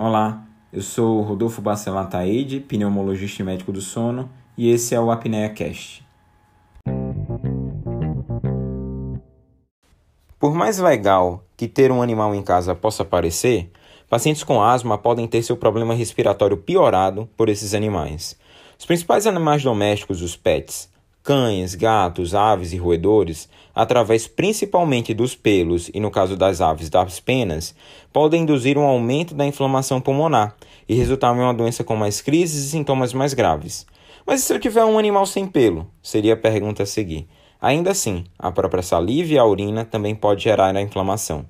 Olá, eu sou Rodolfo Bacelar Taide, pneumologista e médico do sono, e esse é o Apnea Cast. Por mais legal que ter um animal em casa possa parecer, pacientes com asma podem ter seu problema respiratório piorado por esses animais. Os principais animais domésticos, os pets, cães, gatos, aves e roedores, através principalmente dos pelos e, no caso das aves, das penas, podem induzir um aumento da inflamação pulmonar e resultar em uma doença com mais crises e sintomas mais graves. Mas e se eu tiver um animal sem pelo? Seria a pergunta a seguir. Ainda assim, a própria saliva e a urina também pode gerar a inflamação.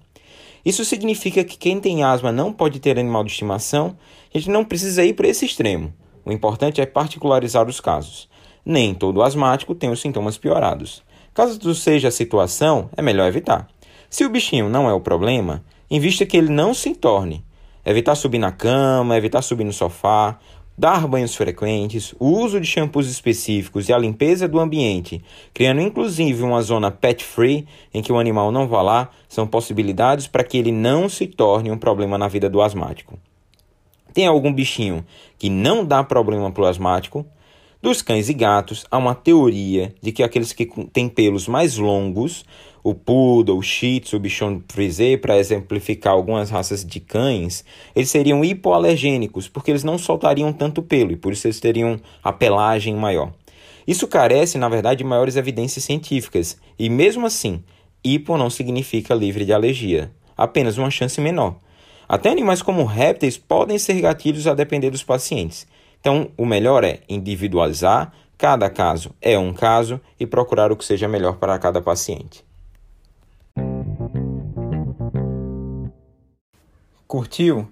Isso significa que quem tem asma não pode ter animal de estimação? A gente não precisa ir para esse extremo. O importante é particularizar os casos nem todo asmático tem os sintomas piorados. Caso seja a situação, é melhor evitar. Se o bichinho não é o problema, invista que ele não se torne. Evitar subir na cama, evitar subir no sofá, dar banhos frequentes, o uso de shampoos específicos e a limpeza do ambiente, criando inclusive uma zona pet free em que o animal não vá lá, são possibilidades para que ele não se torne um problema na vida do asmático. Tem algum bichinho que não dá problema para o asmático? Dos cães e gatos, há uma teoria de que aqueles que têm pelos mais longos, o poodle, o shih tzu, o bichon frisé, para exemplificar algumas raças de cães, eles seriam hipoalergênicos, porque eles não soltariam tanto pelo e por isso eles teriam a pelagem maior. Isso carece, na verdade, de maiores evidências científicas, e mesmo assim, hipo não significa livre de alergia, apenas uma chance menor. Até animais como répteis podem ser gatilhos a depender dos pacientes. Então, o melhor é individualizar, cada caso é um caso e procurar o que seja melhor para cada paciente. Curtiu?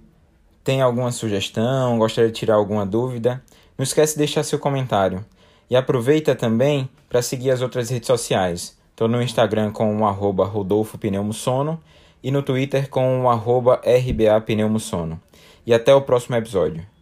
Tem alguma sugestão? Gostaria de tirar alguma dúvida? Não esquece de deixar seu comentário. E aproveita também para seguir as outras redes sociais. Estou no Instagram com o arroba Rodolfo Pneumosono e no Twitter com o arroba RBA Pneumosono. E até o próximo episódio.